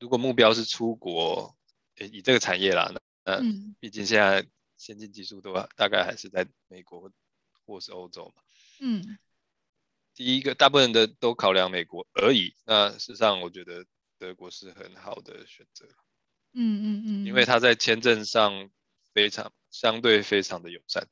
如果目标是出国，以这个产业啦，那毕竟现在先进技术都大概还是在美国或是欧洲嘛。嗯，第一个大部分的都考量美国而已。那事实上，我觉得德国是很好的选择。嗯嗯嗯，因为它在签证上非常相对非常的友善。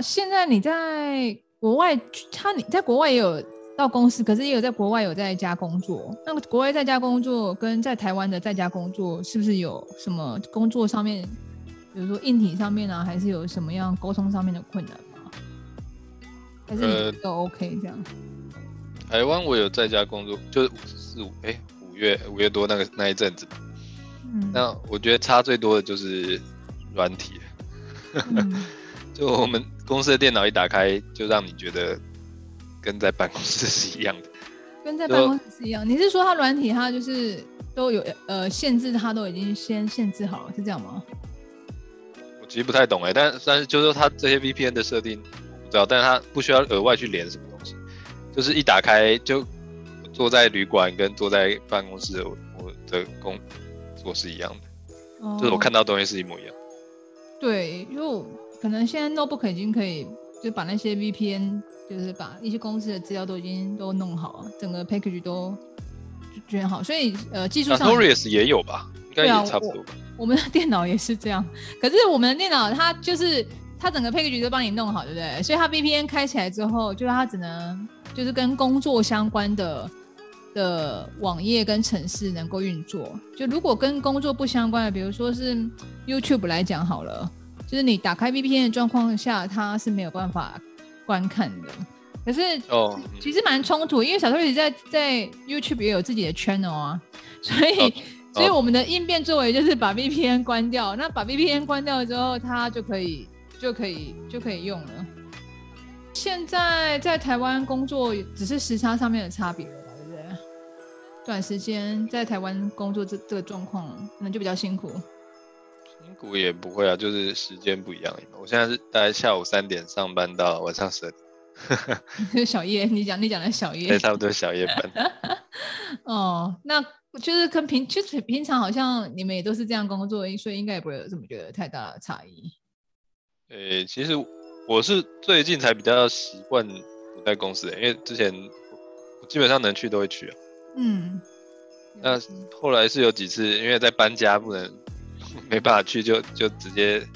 现在你在国外，他你在国外也有到公司，可是也有在国外有在家工作。那么国外在家工作跟在台湾的在家工作，是不是有什么工作上面，比如说硬体上面啊，还是有什么样沟通上面的困难吗？还是你都 OK 这样？呃、台湾我有在家工作，就是四五哎五月五月多那个那一阵子。嗯。那我觉得差最多的就是软体。嗯 就我们公司的电脑一打开，就让你觉得跟在办公室是一样的，跟在办公室是一样。你是说它软体它就是都有呃限制，它都已经先限制好了，是这样吗？我其实不太懂哎，但但是就是说它这些 VPN 的设定我不知道，但是它不需要额外去连什么东西，就是一打开就坐在旅馆跟坐在办公室我的工作是一样的，哦，就是我看到东西是一模一样。对，就。可能现在 notebook 已经可以，就把那些 VPN，就是把一些公司的资料都已经都弄好了，整个 package 都卷好，所以呃技术上。Notorious 也有吧？应该也差不多吧。啊、我，我们的电脑也是这样，可是我们的电脑它就是它整个 package 都帮你弄好，对不对？所以它 VPN 开起来之后，就是它只能就是跟工作相关的的网页跟城市能够运作。就如果跟工作不相关的，比如说是 YouTube 来讲好了。就是你打开 VPN 的状况下，它是没有办法观看的。可是哦，其实蛮冲突，因为小偷一直在在 YouTube 也有自己的 channel 啊，所以、哦、所以我们的应变作为就是把 VPN 关掉。那把 VPN 关掉之后，它就可以就可以就可以用了。现在在台湾工作只是时差上面的差别了吧，对不对？短时间在台湾工作这这个状况可能就比较辛苦。辛苦也不会啊，就是时间不一样。我现在是大概下午三点上班到晚上十二点。小夜，你讲你讲的小夜，对，差不多小夜班。哦，那就是跟平，就是平常好像你们也都是这样工作，所以应该也不会有这么觉得太大的差异。呃、欸，其实我是最近才比较习惯不在公司的，因为之前我基本上能去都会去啊。嗯。那后来是有几次，因为在搬家不能。没办法去就，就就直接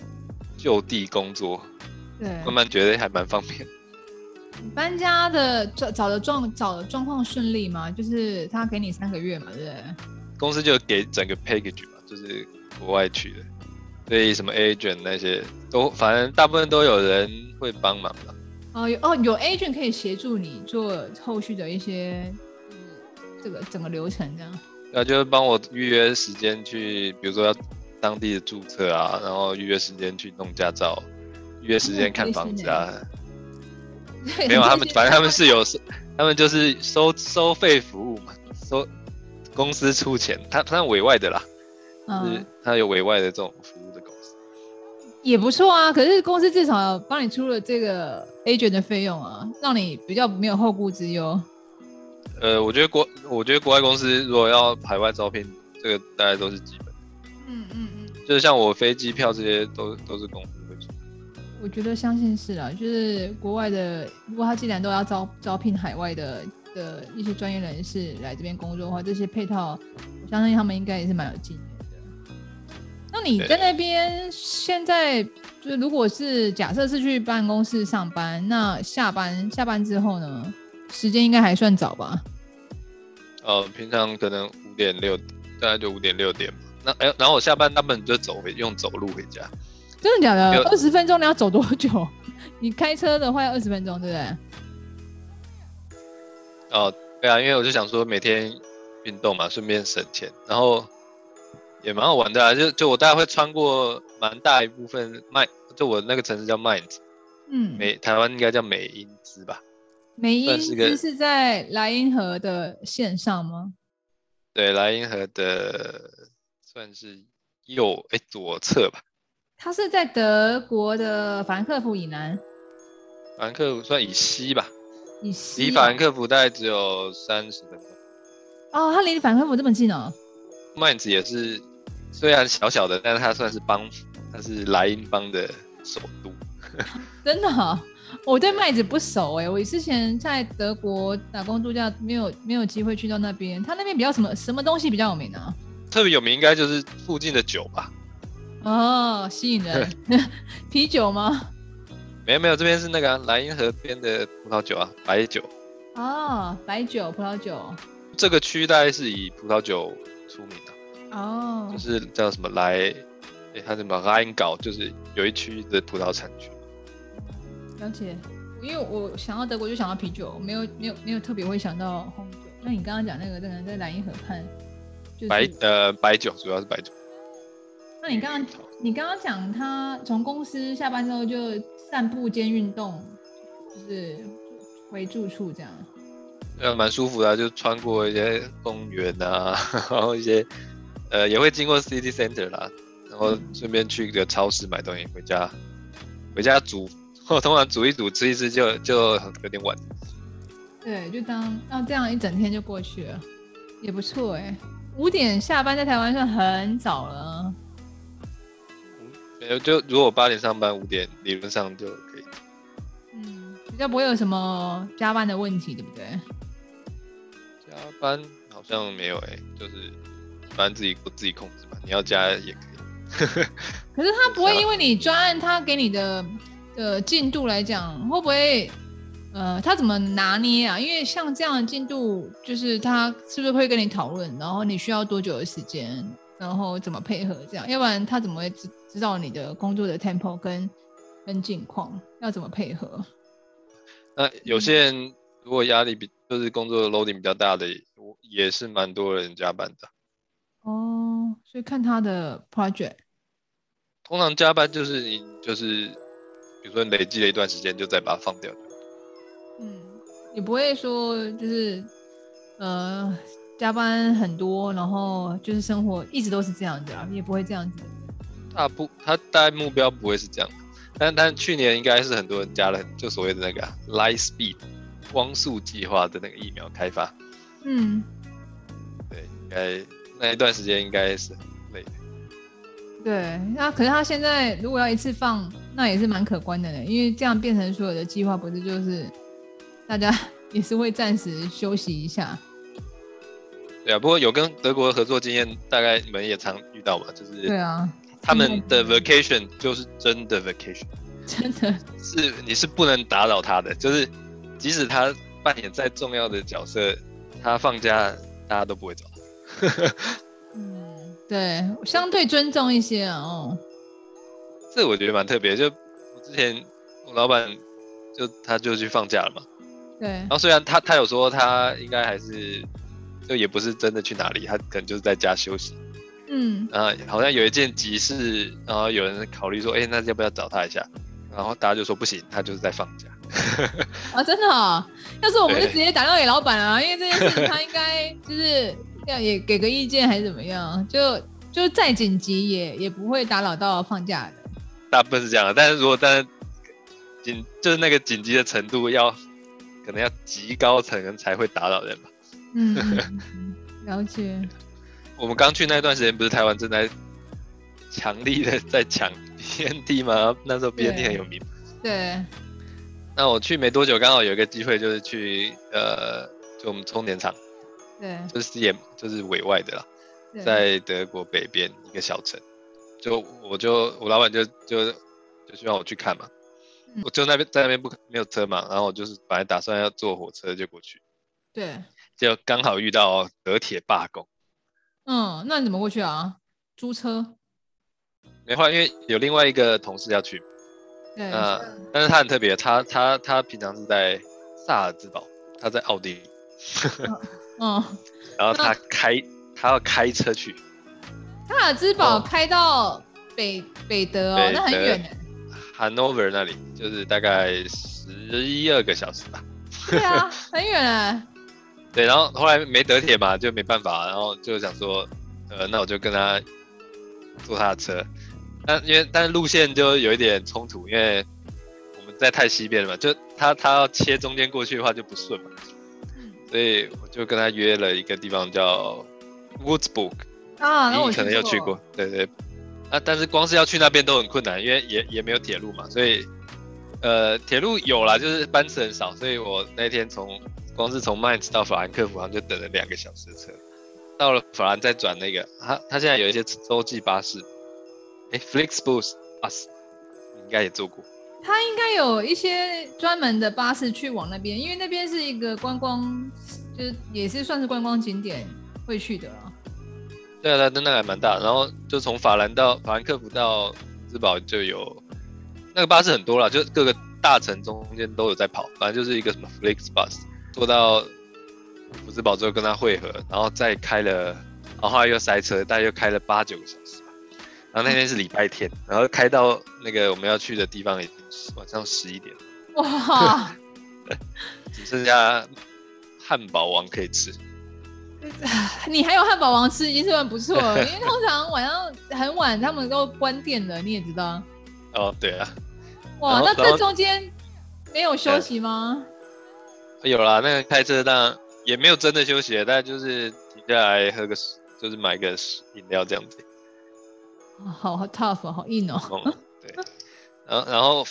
就地工作。对，慢慢觉得还蛮方便。搬家的找找的状找的状况顺利吗？就是他给你三个月嘛，对不对？公司就给整个 package 嘛，就是国外去的，所以什么 agent 那些都，反正大部分都有人会帮忙的。哦，有哦，有 agent 可以协助你做后续的一些，这个整个流程这样。那就是帮我预约时间去，比如说要。当地的注册啊，然后预约时间去弄驾照，预约时间看房子啊。没有，他们 反正他们是有，他们就是收收费服务嘛，收公司出钱，他他委外的啦，嗯，是他有委外的这种服务的公司，也不错啊。可是公司至少帮你出了这个 agent 的费用啊，让你比较没有后顾之忧。呃，我觉得国我觉得国外公司如果要海外招聘，这个大概都是基本。嗯嗯嗯，就是像我飞机票这些都都是公司会出。我觉得相信是啦，就是国外的，如果他既然都要招招聘海外的的一些专业人士来这边工作的话，这些配套，我相信他们应该也是蛮有经验的。那你在那边现在，就是如果是假设是去办公室上班，那下班下班之后呢，时间应该还算早吧？呃，平常可能五点六，大概就五点六点。那哎，然后我下班大部分就走回，用走路回家。真的假的？二十分钟你要走多久？你开车的话要二十分钟，对不对？哦，对啊，因为我就想说每天运动嘛，顺便省钱。然后也蛮好玩的啊，就就我大概会穿过蛮大一部分麦，就我那个城市叫麦子，嗯，美台湾应该叫美英兹吧？美英兹是在莱茵河的线上吗？对，莱茵河的算是右哎左侧吧。它是在德国的法兰克福以南，法兰克福算以西吧，以西，离法兰克福大概只有三十分钟。哦，它离法兰克福这么近哦。麦子也是。虽然小小的，但是它算是邦，它是莱茵邦的首都。真的、哦，我对麦子不熟哎，我之前在德国打工度假，没有没有机会去到那边。它那边比较什么什么东西比较有名啊？特别有名应该就是附近的酒吧。哦，吸引人，啤酒吗？没有没有，这边是那个莱、啊、茵河边的葡萄酒啊，白酒。哦，白酒、葡萄酒。这个区大概是以葡萄酒出名的。哦，oh. 就是叫什么莱，哎，它什么莱茵搞，就是有一区的葡萄产区。了解，因为我想到德国就想到啤酒，没有没有没有特别会想到红酒。那你刚刚讲那个，那个在莱茵河畔，就是、白呃白酒，主要是白酒。那你刚刚你刚刚讲他从公司下班之后就散步兼运动，就是回住处这样。呃，蛮舒服的，就穿过一些公园啊，然后一些。呃，也会经过 City Center 啦，然后顺便去一个超市买东西回家，回家煮，或通常煮一煮吃一吃就就有点晚。对，就当那这样一整天就过去了，也不错哎。五点下班在台湾算很早了。没有，就如果我八点上班，五点理论上就可以。嗯，比较不会有什么加班的问题，对不对？加班好像没有哎，就是。反正自己自己控制嘛，你要加也可以。可是他不会 因为你专案他给你的的进度来讲，会不会呃，他怎么拿捏啊？因为像这样的进度，就是他是不是会跟你讨论，然后你需要多久的时间，然后怎么配合这样？要不然他怎么会知知道你的工作的 tempo 跟跟境况要怎么配合？那有些人如果压力比就是工作的 loading 比较大的，我也是蛮多人加班的。哦，所以看他的 project，通常加班就是你就是，比如说你累积了一段时间，就再把它放掉。嗯，也不会说就是呃加班很多，然后就是生活一直都是这样子啊，也不会这样子。他不，他大概目标不会是这样，但但去年应该是很多人加了，就所谓的那个 light speed 光速计划的那个疫苗开发。嗯，对，应该。那一段时间应该是很累的。对，那可是他现在如果要一次放，那也是蛮可观的呢，因为这样变成所有的计划，不是就是大家 也是会暂时休息一下。对啊，不过有跟德国合作经验，大概你们也常遇到吧？就是对啊，他们的 vacation 就是真的 vacation，真的是你是不能打扰他的，就是即使他扮演再重要的角色，他放假大家都不会走。嗯，对，相对尊重一些啊。哦，这我觉得蛮特别。就我之前我老板就他就去放假了嘛。对。然后虽然他他有说他应该还是就也不是真的去哪里，他可能就是在家休息。嗯。然后好像有一件急事，然后有人考虑说，哎，那要不要找他一下？然后大家就说不行，他就是在放假。啊，真的哦？要是我们就直接打电话给老板啊，因为这件事他应该就是。要也给个意见还是怎么样？就就再紧急也也不会打扰到放假的。大部分是这样的，但是如果但是紧就是那个紧急的程度要可能要极高层才会打扰人吧。嗯，了解。我们刚去那段时间，不是台湾正在强力的在抢 BNT 吗？那时候 BNT 很有名。对。对那我去没多久，刚好有一个机会，就是去呃，就我们充电厂。对，就是也就是委外的啦，对在德国北边一个小城，就我就我老板就就就希望我去看嘛，嗯、我就那边在那边不没有车嘛，然后我就是本来打算要坐火车就过去，对，就刚好遇到德铁罢工，嗯，那你怎么过去啊？租车？没话，因为有另外一个同事要去，对，呃，是。但是他很特别，他他他平常是在萨尔兹堡，他在奥地利。嗯嗯，然后他开，他要开车去，萨尔兹堡开到北、哦、北德哦，那很远。Hanover 那里就是大概十一二个小时吧。对啊，很远啊。对，然后后来没得铁嘛，就没办法，然后就想说，呃，那我就跟他坐他的车。但因为但是路线就有一点冲突，因为我们在太西边了嘛，就他他要切中间过去的话就不顺嘛。所以我就跟他约了一个地方叫 Woodsburg 啊，那我你可能有去过，对对。啊，但是光是要去那边都很困难，因为也也没有铁路嘛，所以呃铁路有啦，就是班次很少，所以我那天从光是从 Mainz 到法兰克福，好像就等了两个小时车。到了法兰再转那个，他他现在有一些洲际巴士，哎，Flixbus bus，应该也坐过。他应该有一些专门的巴士去往那边，因为那边是一个观光，就是也是算是观光景点会去的了。对啊，那那还蛮大，然后就从法兰到法兰克福到兹堡就有那个巴士很多了，就各个大城中间都有在跑，反正就是一个什么 Flixbus，坐到福兹堡之后跟他汇合，然后再开了，然后后来又塞车，大概又开了八九个小时。然后那天是礼拜天，然后开到那个我们要去的地方已经晚上十一点，哇，只剩下汉堡王可以吃。你还有汉堡王吃已经是很不错了，因为通常晚上很晚他们都关店了，你也知道。哦，对啊。哇，那这中间没有休息吗？有啦，那个开车当然也没有真的休息，但就是停下来喝个，就是买个饮料这样子。好好 tough，好硬哦。嗯、对，然后然后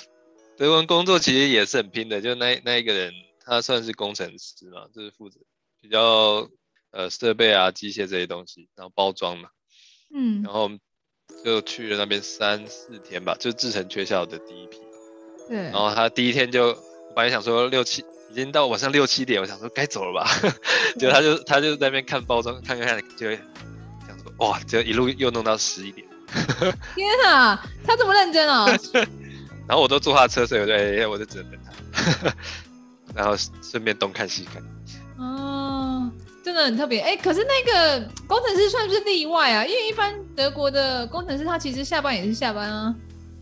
德文工作其实也是很拼的，就那那一个人，他算是工程师嘛，就是负责比较呃设备啊、机械这些东西，然后包装嘛。嗯。然后就去了那边三四天吧，就制成缺校的第一批。对。然后他第一天就本来想说六七，已经到晚上六七点，我想说该走了吧，结果他就他就在那边看包装，看看看，就说哇，就一路又弄到十一点。天啊，他这么认真哦！然后我都坐他的车，所以我就哎，我就只能等他，然后顺便东看西看。很特别哎。可是那个工程师算不是例外啊？因为一般德国的工程师他其实下班也是下班啊。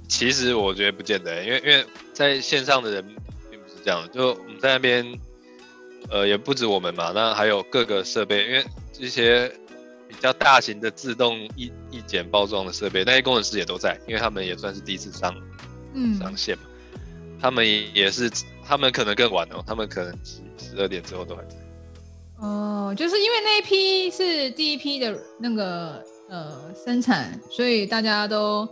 其实我觉得不见得，因为因为在线上的人并不是这样，就我们在那边，呃，也不止我们嘛，那还有各个设备，因为一些。比较大型的自动一一检包装的设备，那些工程师也都在，因为他们也算是第一次上，嗯，上线嘛。他们也是，他们可能更晚哦，他们可能十十二点之后都还在。哦，就是因为那一批是第一批的那个呃生产，所以大家都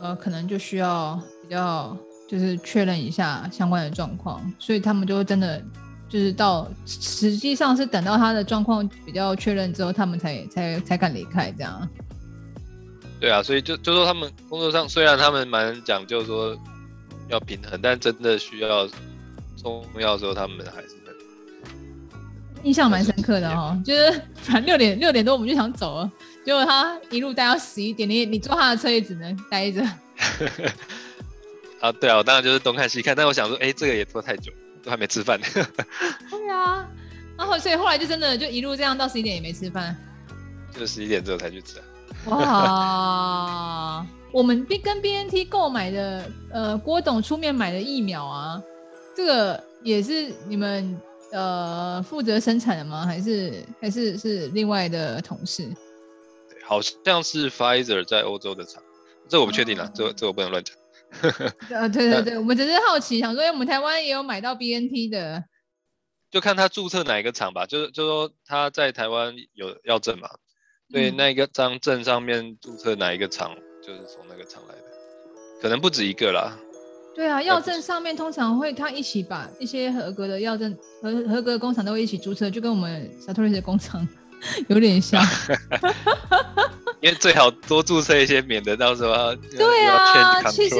呃可能就需要比较就是确认一下相关的状况，所以他们就真的。就是到实际上是等到他的状况比较确认之后，他们才才才敢离开这样。对啊，所以就就说他们工作上虽然他们蛮讲究说要平衡，但真的需要重要的时候，他们还是印象蛮深刻的哦。就是反正六点六点多我们就想走了，结果他一路待到十一点，你你坐他的车也只能待着。啊，对啊，我当然就是东看西看，但我想说，哎、欸，这个也拖太久。都还没吃饭呢。对啊，然后所以后来就真的就一路这样到十一点也没吃饭，就十一点之后才去吃。哇，我们跟 BNT 购买的呃郭董出面买的疫苗啊，这个也是你们呃负责生产的吗？还是还是是另外的同事？对，好像是 Pfizer 在欧洲的厂，这我不确定了，啊，这这我不能乱讲。呃，对对对，我们只是好奇，想说，因为我们台湾也有买到 BNT 的，就看他注册哪一个厂吧，就是就说他在台湾有要证嘛，所以那个张证上面注册哪一个厂，就是从那个厂来的，可能不止一个啦。对啊，药证上面通常会他一起把一些合格的药证合合格的工厂都会一起注册，就跟我们 Sartorius 的工厂 有点像。因为最好多注册一些，免得到时候要对啊，其实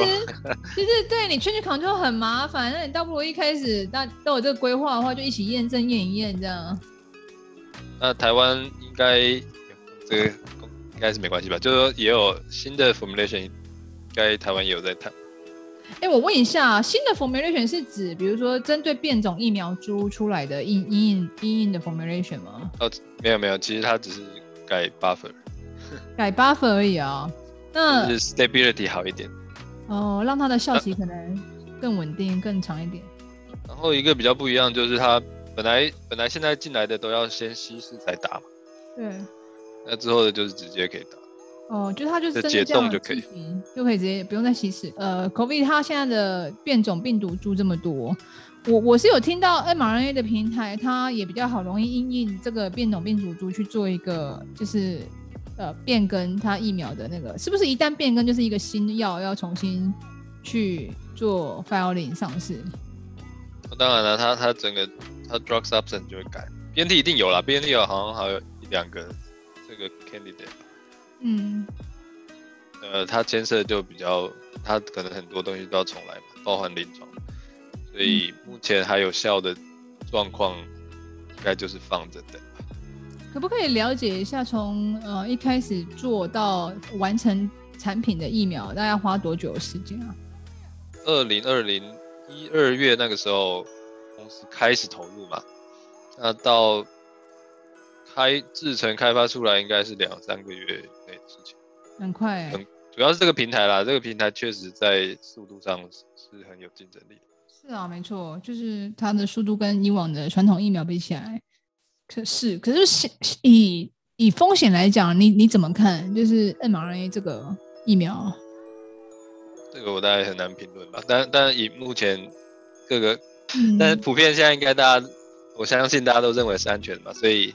其实对你 change control 很麻烦，那你倒不如一开始大都有这个规划的话，就一起验证验一验这样。那台湾应该这个应该是没关系吧？就是说也有新的 formulation，应该台湾也有在谈。哎、欸，我问一下，新的 formulation 是指比如说针对变种疫苗株出来的因因应因应的 formulation 吗？哦，没有没有，其实它只是改 buffer。改 buffer 而已啊、哦。那就是 stability 好一点。哦，让它的效期可能更稳定、更长一点。然后一个比较不一样就是它本来本来现在进来的都要先稀释再打嘛。对。那之后的就是直接可以打。哦，就它就是解冻就可以，就可以直接不用再稀释。呃，COVID 它现在的变种病毒株这么多，我我是有听到 mRNA 的平台，它也比较好容易因应这个变种病毒株去做一个就是呃变更它疫苗的那个，是不是一旦变更就是一个新药要重新去做 filing 上市？当然了，它它整个它 drug substance 就会改，BNT 一定有啦，BNT 有好像还有一两个这个 candidate。嗯，呃，它牵涉就比较，它可能很多东西都要重来嘛，包含临床，所以目前还有效的状况，应该就是放着等。可不可以了解一下从，从呃一开始做到完成产品的疫苗，大概要花多久的时间啊？二零二零一二月那个时候，公司开始投入嘛，那到。开制成开发出来应该是两三个月事情，很快、欸。很主要是这个平台啦，这个平台确实在速度上是很有竞争力的。是啊，没错，就是它的速度跟以往的传统疫苗比起来，可是可是以以风险来讲，你你怎么看？就是 mRNA 这个疫苗，这个我大概很难评论吧。但但以目前各个，嗯、但是普遍现在应该大家，我相信大家都认为是安全的嘛，所以。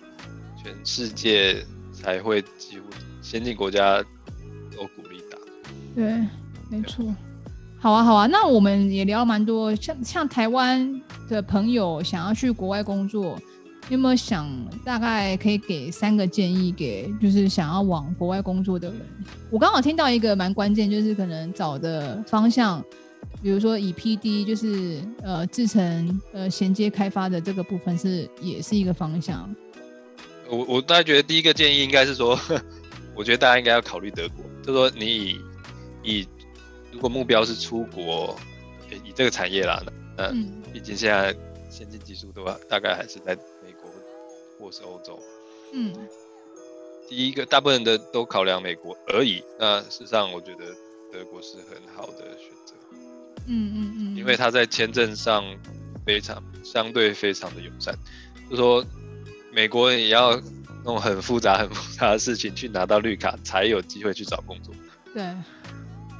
全世界才会几乎先进国家都鼓励打，对，没错。好啊，好啊，那我们也聊了蛮多，像像台湾的朋友想要去国外工作，有没有想大概可以给三个建议给就是想要往国外工作的人？我刚好听到一个蛮关键，就是可能找的方向，比如说以 PD 就是呃制成呃衔接开发的这个部分是也是一个方向。我我大概觉得第一个建议应该是说，我觉得大家应该要考虑德国，就说你以以如果目标是出国，以这个产业啦，那毕竟现在先进技术都大概还是在美国或是欧洲。嗯，第一个大部分的都考量美国而已。那事实上，我觉得德国是很好的选择。嗯嗯嗯，因为他在签证上非常相对非常的友善，就说。美国人也要弄很复杂、很复杂的事情去拿到绿卡，才有机会去找工作。对。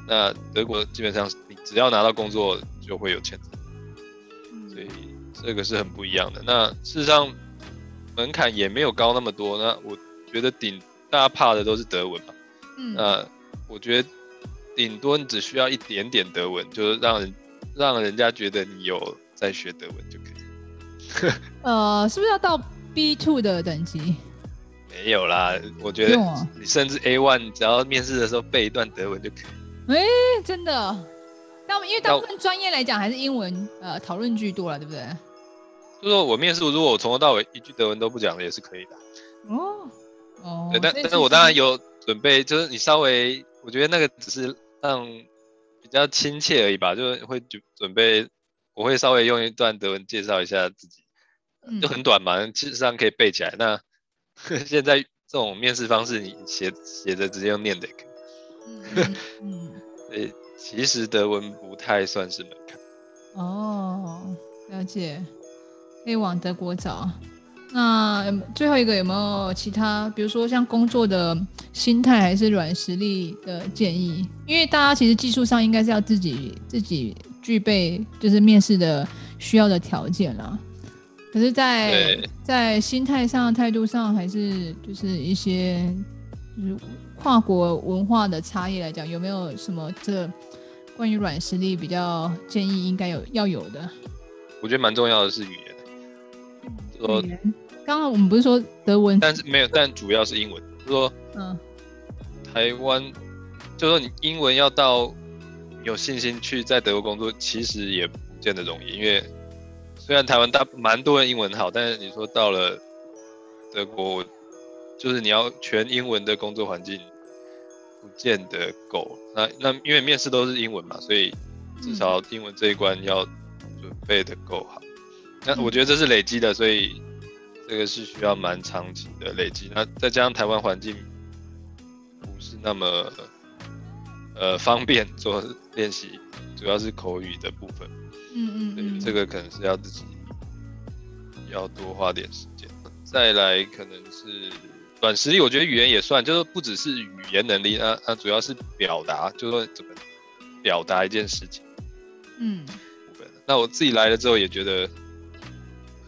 那德国基本上，你只要拿到工作就会有签证，嗯、所以这个是很不一样的。那事实上门槛也没有高那么多。那我觉得顶大家怕的都是德文吧。嗯。那我觉得顶多你只需要一点点德文，就是让人让人家觉得你有在学德文就可以。呃，是不是要到？B two 的等级没有啦，我觉得你甚至 A one，只要面试的时候背一段德文就可以。哎、欸，真的？那因为大部分专业来讲还是英文呃讨论居多了，对不对？就说我面试，如果我从头到尾一句德文都不讲的，也是可以的。哦哦，对，但但是我当然有准备，就是你稍微，我觉得那个只是让比较亲切而已吧，就是会准准备，我会稍微用一段德文介绍一下自己。就很短嘛，事实上可以背起来。那 现在这种面试方式，你写写着直接用念的也可以。嗯，嗯嗯其实德文不太算是门槛。哦，了解，可以往德国找。那最后一个有没有其他，比如说像工作的心态还是软实力的建议？因为大家其实技术上应该是要自己自己具备，就是面试的需要的条件啦。可是在，在在心态上、态度上，还是就是一些就是跨国文化的差异来讲，有没有什么这关于软实力比较建议应该有要有的？我觉得蛮重要的是语言。说，刚刚我们不是说德文，但是没有，但主要是英文。就是说，嗯，台湾，就说你英文要到有信心去在德国工作，其实也不见得容易，因为。虽然台湾大蛮多人英文好，但是你说到了德国，就是你要全英文的工作环境，不见得够。那那因为面试都是英文嘛，所以至少英文这一关要准备的够好。那我觉得这是累积的，所以这个是需要蛮长期的累积。那再加上台湾环境不是那么呃方便做练习，主要是口语的部分。嗯嗯，对，这个可能是要自己要多花点时间。再来可能是软实力，我觉得语言也算，就是不只是语言能力，那那主要是表达，就是说怎么表达一件事情。嗯，那我自己来了之后也觉得，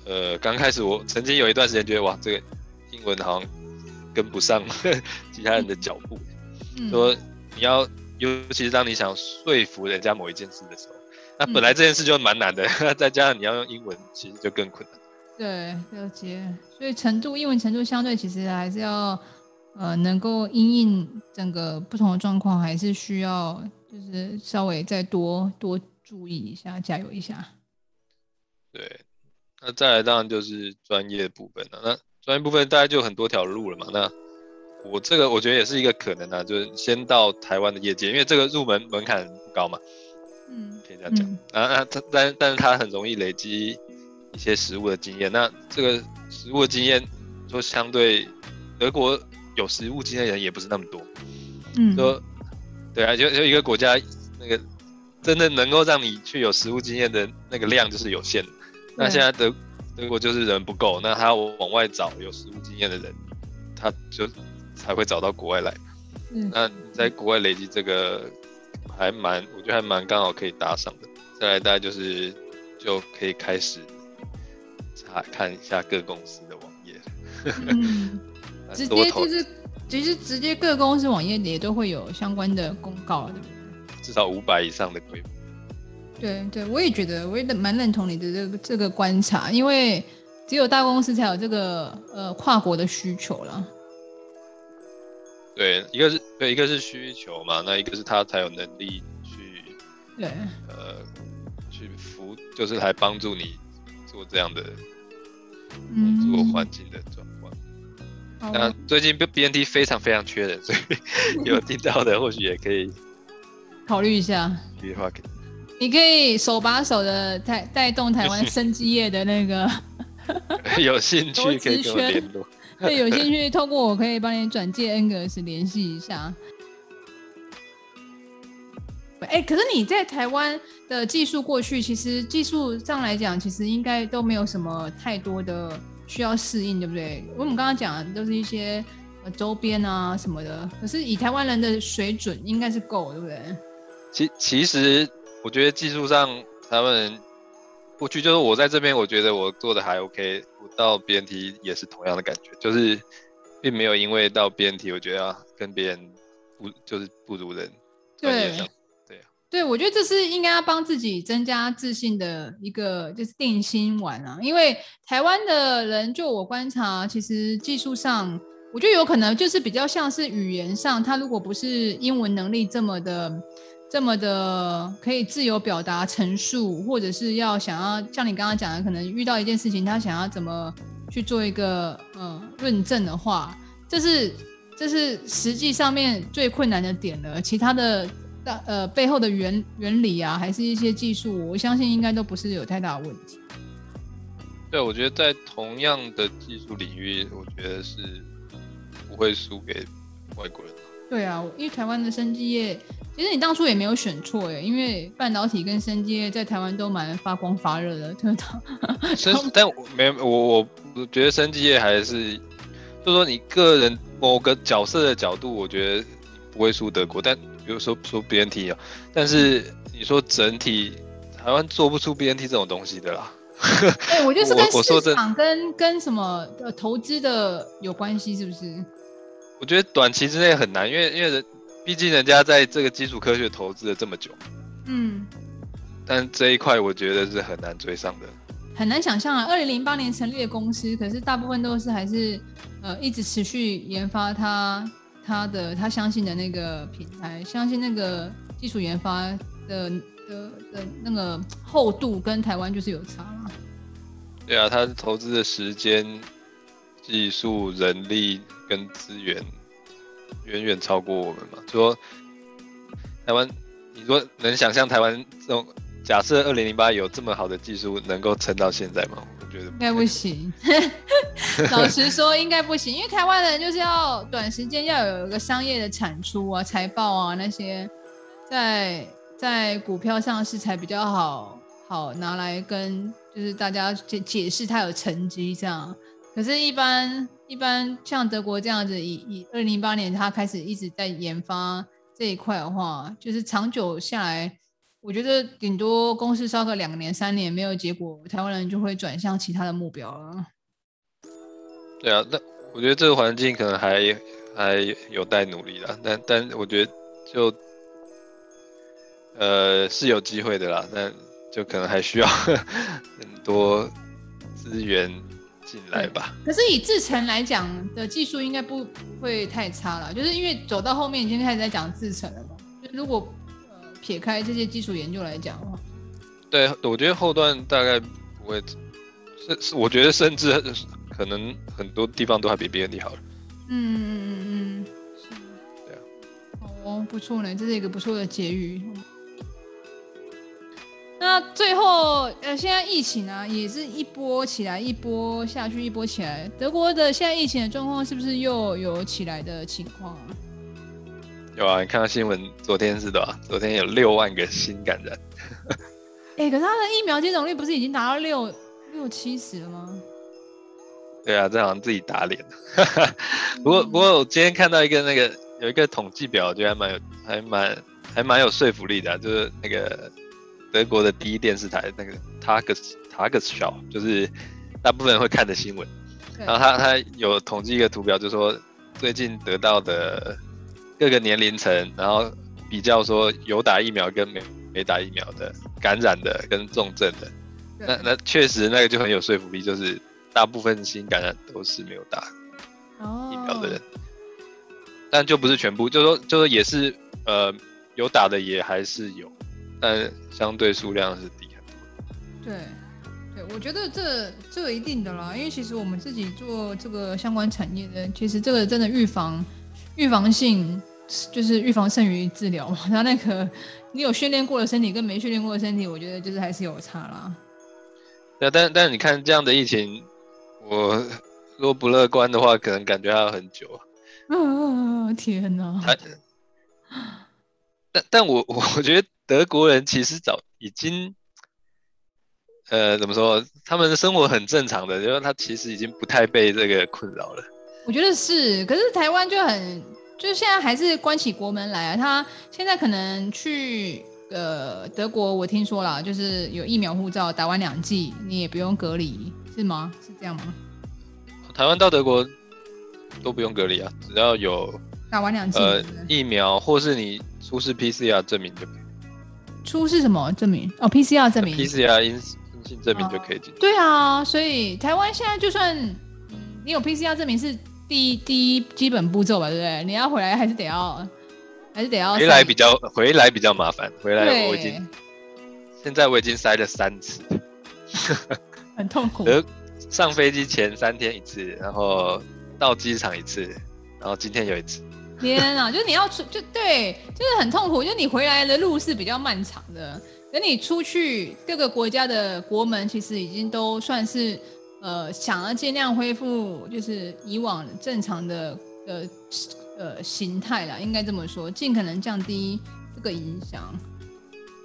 呃，刚开始我曾经有一段时间觉得哇，这个英文好像跟不上 其他人的脚步。嗯、说你要，尤其是当你想说服人家某一件事的时候，那本来这件事就蛮难的，嗯、再加上你要用英文，其实就更困难。对，了解。所以程度，英文程度相对其实还是要，呃，能够因应整个不同的状况，还是需要就是稍微再多多注意一下，加油一下。对，那再来当然就是专业部分了。那专业部分大概就很多条路了嘛。那我这个我觉得也是一个可能啊，就是先到台湾的业界，因为这个入门门槛不高嘛。嗯，可以这样讲。嗯、啊啊，他但但是他很容易累积。一些食物的经验，那这个食物的经验，说相对德国有食物经验的人也不是那么多，嗯，说对啊，就就一个国家那个真的能够让你去有食物经验的那个量就是有限的。那现在德德国就是人不够，那他往外找有实物经验的人，他就才会找到国外来。嗯，那在国外累积这个还蛮，我觉得还蛮刚好可以搭上的。再来大概就是就可以开始查。看一下各公司的网页，嗯，直接就是其实直接各公司网页也都会有相关的公告，对不对？至少五百以上的规模。对对，我也觉得，我也蛮认同你的这个这个观察，因为只有大公司才有这个呃跨国的需求了。对，一个是对，一个是需求嘛，那一个是他才有能力去对呃去服，就是来帮助你做这样的。工作环境的转换。嗯、那最近 BNT 非常非常缺人，所以 有听到的或许也可以考虑一下。你可以手把手的带带动台湾 生机业的那个，有兴趣可以跟我联络。对，有兴趣透过我可以帮你转介 Angus 联系一下。哎、欸，可是你在台湾的技术过去，其实技术上来讲，其实应该都没有什么太多的需要适应，对不对？我们刚刚讲的都是一些呃周边啊什么的，可是以台湾人的水准，应该是够，对不对？其其实我觉得技术上，他们过去就是我在这边，我觉得我做的还 OK，我到 BNT 也是同样的感觉，就是并没有因为到 BNT，我觉得要跟别人不就是不如人，对。对，我觉得这是应该要帮自己增加自信的一个，就是定心丸啊。因为台湾的人，就我观察，其实技术上，我觉得有可能就是比较像是语言上，他如果不是英文能力这么的、这么的可以自由表达陈述，或者是要想要像你刚刚讲的，可能遇到一件事情，他想要怎么去做一个呃论证的话，这是这是实际上面最困难的点了。其他的。呃，背后的原原理啊，还是一些技术，我相信应该都不是有太大的问题。对，我觉得在同样的技术领域，我觉得是不会输给外国人。对啊，因为台湾的生技业，其实你当初也没有选错耶，因为半导体跟生技业在台湾都蛮发光发热的，对吧？但我没我我觉得生技业还是，就是说你个人某个角色的角度，我觉得不会输德国，但。比如说说 BNT 啊，但是你说整体台湾做不出 BNT 这种东西的啦。对，我觉得是 跟市场跟跟什么呃投资的有关系，是不是？我觉得短期之内很难，因为因为人毕竟人家在这个基础科学投资了这么久。嗯。但这一块我觉得是很难追上的。很难想象啊，二零零八年成立的公司，可是大部分都是还是呃一直持续研发它。他的他相信的那个平台，相信那个基础研发的的的那个厚度跟台湾就是有差嘛。对啊，他投资的时间、技术、人力跟资源远远超过我们嘛。说台湾，你说能想象台湾这种假设二零零八有这么好的技术，能够撑到现在吗？我觉得应该不行。老实说，应该不行，因为台湾人就是要短时间要有一个商业的产出啊、财报啊那些，在在股票上市才比较好好拿来跟就是大家解解释它有成绩这样。可是，一般一般像德国这样子，以以二零零八年他开始一直在研发这一块的话，就是长久下来，我觉得顶多公司烧个两年三年没有结果，台湾人就会转向其他的目标了。对啊，那我觉得这个环境可能还还有待努力啦，但但我觉得就呃是有机会的啦，但就可能还需要 很多资源。进来吧。可是以制程来讲的技术应该不会太差了，就是因为走到后面已经开始在讲制程了嘛。就如果呃撇开这些基础研究来讲的话，对，我觉得后段大概不会，是是，我觉得甚至可能很多地方都还比别人厉害。嗯嗯嗯嗯，是，对啊。哦，不错呢，这是一个不错的结语。那最后，呃，现在疫情啊，也是一波起来，一波下去，一波起来。德国的现在疫情的状况是不是又有起来的情况啊？有啊，你看到新闻，昨天是的，昨天有六万个新感染。哎、欸，可是他的疫苗接种率不是已经达到六六七十了吗？对啊，这好像自己打脸。不过，不过我今天看到一个那个有一个统计表，我觉得还蛮有，还蛮还蛮有说服力的、啊，就是那个。德国的第一电视台那个 Tages Tagesschau 就是大部分人会看的新闻，然后他他有统计一个图表，就是说最近得到的各个年龄层，然后比较说有打疫苗跟没没打疫苗的感染的跟重症的，那那确实那个就很有说服力，就是大部分新感染都是没有打疫苗的人，但就不是全部，就是说就说也是呃有打的也还是有。但相对数量是低很多。对，对，我觉得这这一定的啦，因为其实我们自己做这个相关产业的，其实这个真的预防预防性就是预防胜于治疗嘛。他那个你有训练过的身体跟没训练过的身体，我觉得就是还是有差啦。那，但但你看这样的疫情，我如果不乐观的话，可能感觉还要很久啊。啊天哪！但但我我觉得。德国人其实早已经，呃，怎么说？他们的生活很正常的，因为他其实已经不太被这个困扰了。我觉得是，可是台湾就很，就是现在还是关起国门来啊。他现在可能去呃德国，我听说了，就是有疫苗护照，打完两剂你也不用隔离，是吗？是这样吗？台湾到德国都不用隔离啊，只要有打完两剂呃疫苗，或是你出示 PCR 证明就可以。出示什么证明？哦，PCR 证明，PCR 阴性证明就可以进。对啊，所以台湾现在就算你有 PCR 证明是第一第一基本步骤吧，对不对？你要回来还是得要，还是得要。回来比较回来比较麻烦，回来我已经现在我已经塞了三次，很痛苦。上飞机前三天一次，然后到机场一次，然后今天有一次。天啊，就是你要出就对，就是很痛苦。就你回来的路是比较漫长的，等你出去各个国家的国门，其实已经都算是呃想要尽量恢复，就是以往正常的呃呃形态啦，应该这么说，尽可能降低这个影响。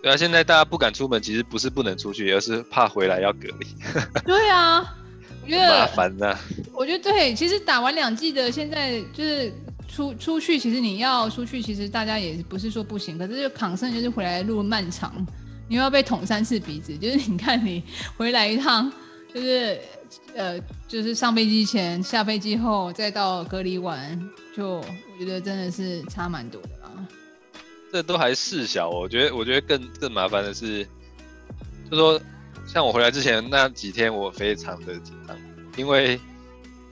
对啊，现在大家不敢出门，其实不是不能出去，而是怕回来要隔离。对啊，我觉得麻烦呐。我觉得对，其实打完两剂的，现在就是。出出去，其实你要出去，其实大家也不是说不行，可是就抗生就是回来路漫长，你又要被捅三次鼻子，就是你看你回来一趟，就是呃，就是上飞机前、下飞机后，再到隔离完，就我觉得真的是差蛮多的啦。这都还事小，我觉得我觉得更更麻烦的是，就说像我回来之前那几天，我非常的紧张，因为。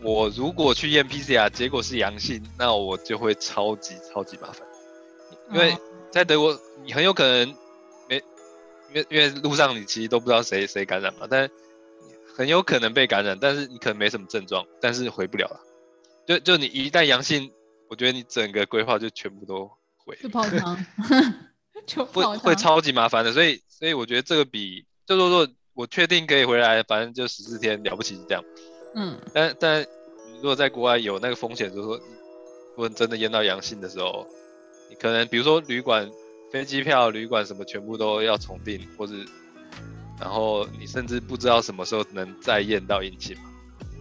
我如果去验 PCR，结果是阳性，那我就会超级超级麻烦，因为在德国你很有可能没，因为因为路上你其实都不知道谁谁感染嘛，但很有可能被感染，但是你可能没什么症状，但是回不了了。就就你一旦阳性，我觉得你整个规划就全部都毁，就泡汤，就会超级麻烦的。所以所以我觉得这个比就说说我确定可以回来，反正就十四天了不起是这样。嗯，但但如果在国外有那个风险，就是说，如果真的验到阳性的时候，你可能比如说旅馆、飞机票、旅馆什么全部都要重订，或者然后你甚至不知道什么时候能再验到阴性嘛。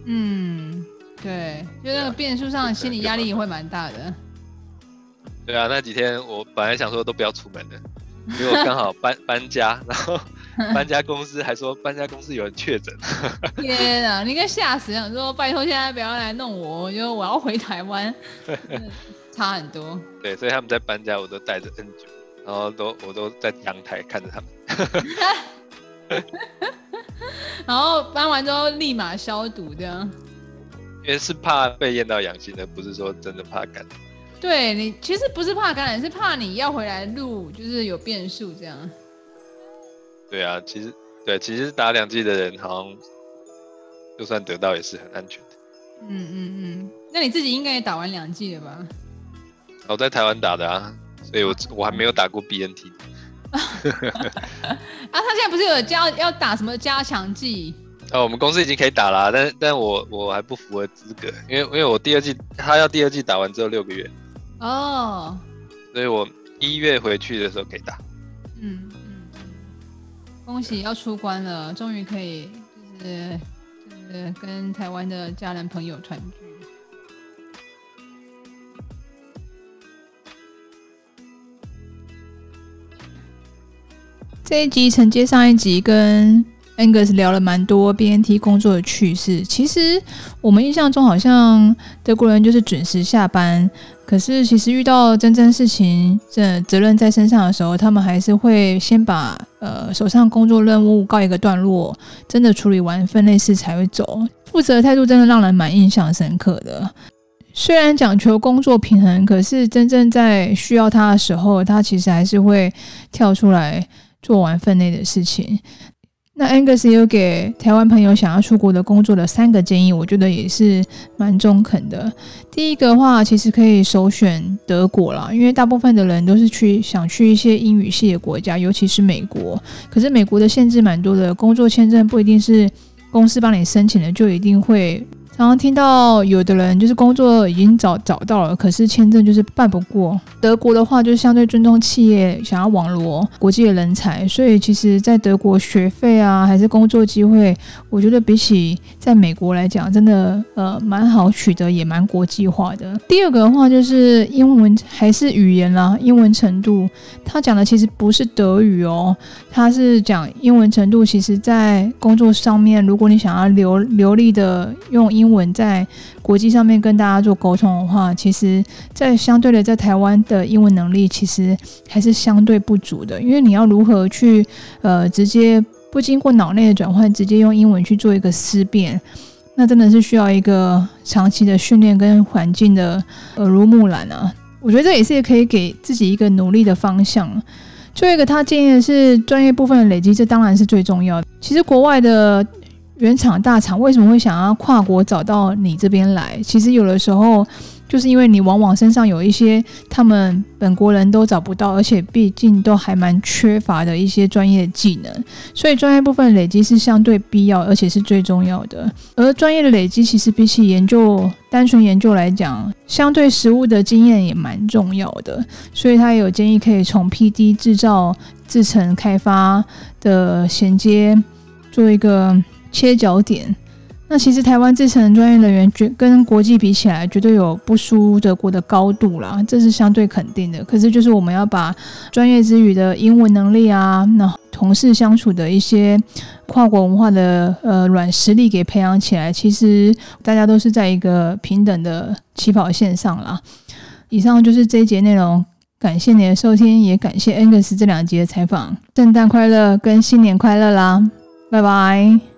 嗯，对，就那个变数上心理压力也会蛮大的。对啊，那几天我本来想说都不要出门的，结果刚好搬搬家，然后 搬家公司还说搬家公司有人确诊。天啊，你应该吓死，想说拜托现在不要来弄我，我觉得我要回台湾，差很多。对，所以他们在搬家，我都带着 N 九，然后都我都在阳台看着他们。然后搬完之后立马消毒，这样。因为是怕被验到阳性的，不是说真的怕感染。对你其实不是怕感染，是怕你要回来录，就是有变数这样。对啊，其实对，其实打两剂的人好像就算得到也是很安全的。嗯嗯嗯，那你自己应该也打完两剂了吧？我在台湾打的啊，所以我我还没有打过 BNT。啊，他现在不是有加要打什么加强剂？哦，我们公司已经可以打了啊，但但我我还不符合资格，因为因为我第二季他要第二季打完之后六个月。哦，所以我一月回去的时候可以打。嗯嗯，恭喜要出关了，终于可以就是就是跟台湾的家人朋友团聚。这一集承接上一集跟。Angus 聊了蛮多 BNT 工作的趣事。其实我们印象中好像德国人就是准时下班，可是其实遇到真正事情、这责任在身上的时候，他们还是会先把呃手上工作任务告一个段落，真的处理完分内事才会走。负责态度真的让人蛮印象深刻的。虽然讲求工作平衡，可是真正在需要他的时候，他其实还是会跳出来做完分内的事情。那 Angus 有给台湾朋友想要出国的工作的三个建议，我觉得也是蛮中肯的。第一个话，其实可以首选德国啦，因为大部分的人都是去想去一些英语系的国家，尤其是美国。可是美国的限制蛮多的，工作签证不一定是公司帮你申请的，就一定会。常常听到有的人就是工作已经找找到了，可是签证就是办不过。德国的话就相对尊重企业，想要网罗国际的人才，所以其实在德国学费啊还是工作机会，我觉得比起在美国来讲，真的呃蛮好取得，也蛮国际化的。第二个的话就是英文还是语言啦，英文程度，他讲的其实不是德语哦，他是讲英文程度，其实在工作上面，如果你想要流流利的用英。英文在国际上面跟大家做沟通的话，其实，在相对的在台湾的英文能力其实还是相对不足的，因为你要如何去呃直接不经过脑内的转换，直接用英文去做一个思辨，那真的是需要一个长期的训练跟环境的耳濡目染啊。我觉得这也是可以给自己一个努力的方向。最后一个他建议的是专业部分的累积，这当然是最重要的。其实国外的。原厂大厂为什么会想要跨国找到你这边来？其实有的时候就是因为你往往身上有一些他们本国人都找不到，而且毕竟都还蛮缺乏的一些专业技能，所以专业部分累积是相对必要，而且是最重要的。而专业的累积其实比起研究单纯研究来讲，相对实务的经验也蛮重要的。所以他也有建议可以从 PD 制造、制成开发的衔接做一个。切角点，那其实台湾制程专业人员绝跟国际比起来，绝对有不输德国的高度啦，这是相对肯定的。可是就是我们要把专业之余的英文能力啊，那同事相处的一些跨国文化的呃软实力给培养起来，其实大家都是在一个平等的起跑线上啦。以上就是这一节内容，感谢你的收听，也感谢 Angus 这两集的采访。圣诞快乐跟新年快乐啦，拜拜。